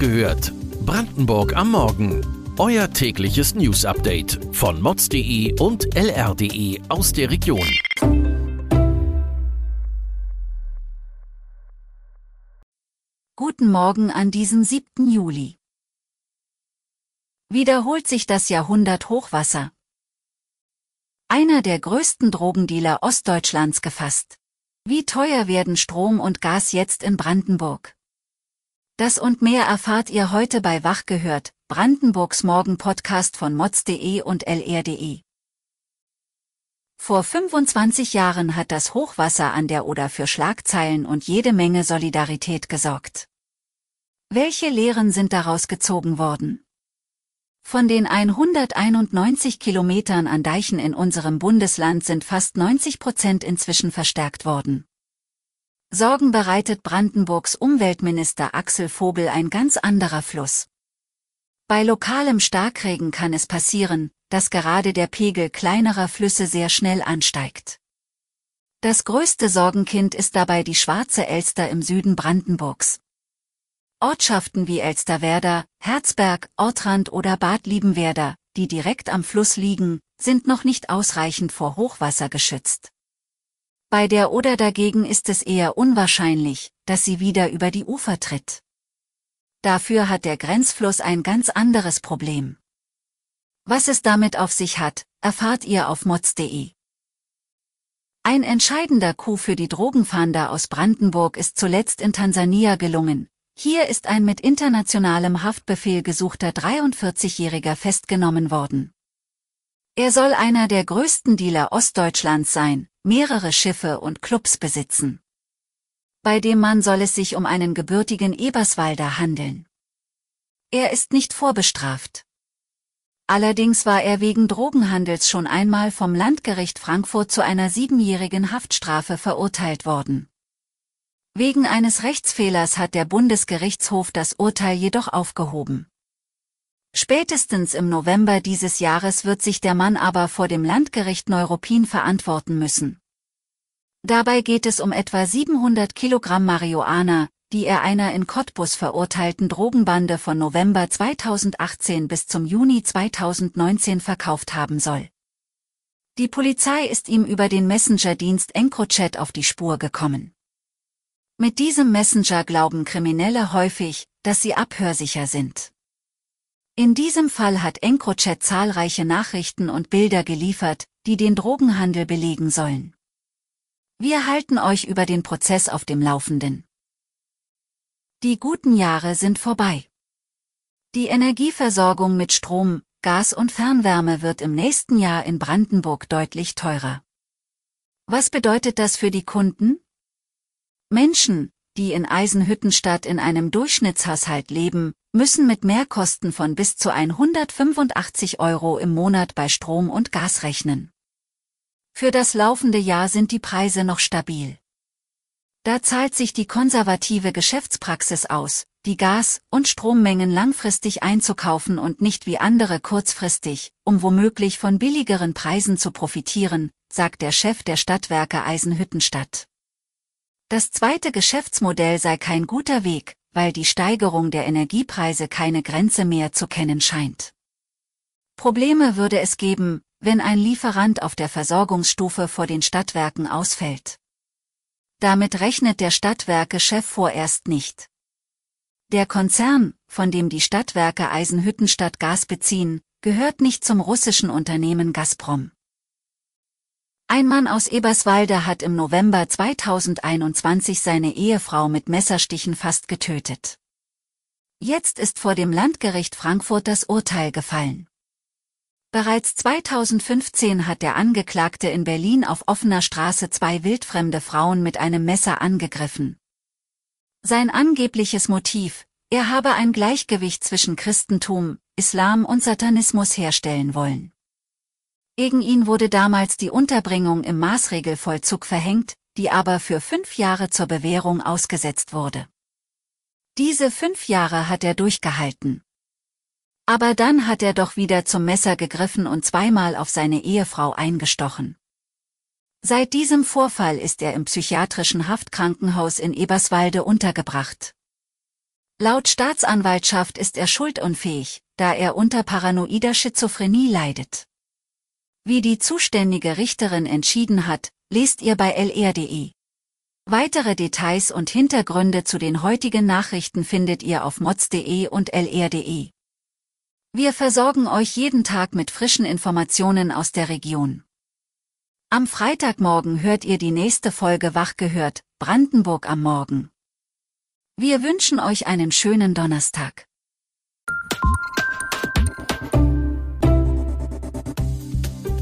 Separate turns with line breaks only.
gehört. Brandenburg am Morgen. Euer tägliches News-Update von mods.de und lr.de aus der Region.
Guten Morgen an diesem 7. Juli. Wiederholt sich das Jahrhundert Hochwasser. Einer der größten Drogendealer Ostdeutschlands gefasst. Wie teuer werden Strom und Gas jetzt in Brandenburg? Das und mehr erfahrt ihr heute bei Wach gehört, Brandenburgs Morgen-Podcast von mods.de und lr.de. Vor 25 Jahren hat das Hochwasser an der Oder für Schlagzeilen und jede Menge Solidarität gesorgt. Welche Lehren sind daraus gezogen worden? Von den 191 Kilometern an Deichen in unserem Bundesland sind fast 90 Prozent inzwischen verstärkt worden. Sorgen bereitet Brandenburgs Umweltminister Axel Vogel ein ganz anderer Fluss. Bei lokalem Starkregen kann es passieren, dass gerade der Pegel kleinerer Flüsse sehr schnell ansteigt. Das größte Sorgenkind ist dabei die Schwarze Elster im Süden Brandenburgs. Ortschaften wie Elsterwerda, Herzberg, Ortrand oder Bad Liebenwerda, die direkt am Fluss liegen, sind noch nicht ausreichend vor Hochwasser geschützt. Bei der Oder dagegen ist es eher unwahrscheinlich, dass sie wieder über die Ufer tritt. Dafür hat der Grenzfluss ein ganz anderes Problem. Was es damit auf sich hat, erfahrt ihr auf mods.de. Ein entscheidender Coup für die Drogenfahnder aus Brandenburg ist zuletzt in Tansania gelungen. Hier ist ein mit internationalem Haftbefehl gesuchter 43-Jähriger festgenommen worden. Er soll einer der größten Dealer Ostdeutschlands sein, mehrere Schiffe und Clubs besitzen. Bei dem Mann soll es sich um einen gebürtigen Eberswalder handeln. Er ist nicht vorbestraft. Allerdings war er wegen Drogenhandels schon einmal vom Landgericht Frankfurt zu einer siebenjährigen Haftstrafe verurteilt worden. Wegen eines Rechtsfehlers hat der Bundesgerichtshof das Urteil jedoch aufgehoben. Spätestens im November dieses Jahres wird sich der Mann aber vor dem Landgericht Neuruppin verantworten müssen. Dabei geht es um etwa 700 Kilogramm Marihuana, die er einer in Cottbus verurteilten Drogenbande von November 2018 bis zum Juni 2019 verkauft haben soll. Die Polizei ist ihm über den Messenger-Dienst EncroChat auf die Spur gekommen. Mit diesem Messenger glauben Kriminelle häufig, dass sie abhörsicher sind. In diesem Fall hat EncroChat zahlreiche Nachrichten und Bilder geliefert, die den Drogenhandel belegen sollen. Wir halten euch über den Prozess auf dem Laufenden. Die guten Jahre sind vorbei. Die Energieversorgung mit Strom, Gas und Fernwärme wird im nächsten Jahr in Brandenburg deutlich teurer. Was bedeutet das für die Kunden? Menschen, die in Eisenhüttenstadt in einem Durchschnittshaushalt leben, müssen mit Mehrkosten von bis zu 185 Euro im Monat bei Strom und Gas rechnen. Für das laufende Jahr sind die Preise noch stabil. Da zahlt sich die konservative Geschäftspraxis aus, die Gas- und Strommengen langfristig einzukaufen und nicht wie andere kurzfristig, um womöglich von billigeren Preisen zu profitieren, sagt der Chef der Stadtwerke Eisenhüttenstadt. Das zweite Geschäftsmodell sei kein guter Weg, weil die Steigerung der Energiepreise keine Grenze mehr zu kennen scheint. Probleme würde es geben, wenn ein Lieferant auf der Versorgungsstufe vor den Stadtwerken ausfällt. Damit rechnet der Stadtwerke-Chef vorerst nicht. Der Konzern, von dem die Stadtwerke Eisenhüttenstadt Gas beziehen, gehört nicht zum russischen Unternehmen Gazprom. Ein Mann aus Eberswalde hat im November 2021 seine Ehefrau mit Messerstichen fast getötet. Jetzt ist vor dem Landgericht Frankfurt das Urteil gefallen. Bereits 2015 hat der Angeklagte in Berlin auf offener Straße zwei wildfremde Frauen mit einem Messer angegriffen. Sein angebliches Motiv, er habe ein Gleichgewicht zwischen Christentum, Islam und Satanismus herstellen wollen. Gegen ihn wurde damals die Unterbringung im Maßregelvollzug verhängt, die aber für fünf Jahre zur Bewährung ausgesetzt wurde. Diese fünf Jahre hat er durchgehalten. Aber dann hat er doch wieder zum Messer gegriffen und zweimal auf seine Ehefrau eingestochen. Seit diesem Vorfall ist er im psychiatrischen Haftkrankenhaus in Eberswalde untergebracht. Laut Staatsanwaltschaft ist er schuldunfähig, da er unter paranoider Schizophrenie leidet. Wie die zuständige Richterin entschieden hat, lest ihr bei lr.de. Weitere Details und Hintergründe zu den heutigen Nachrichten findet ihr auf mods.de und lr.de. Wir versorgen euch jeden Tag mit frischen Informationen aus der Region. Am Freitagmorgen hört ihr die nächste Folge Wach gehört, Brandenburg am Morgen. Wir wünschen euch einen schönen Donnerstag.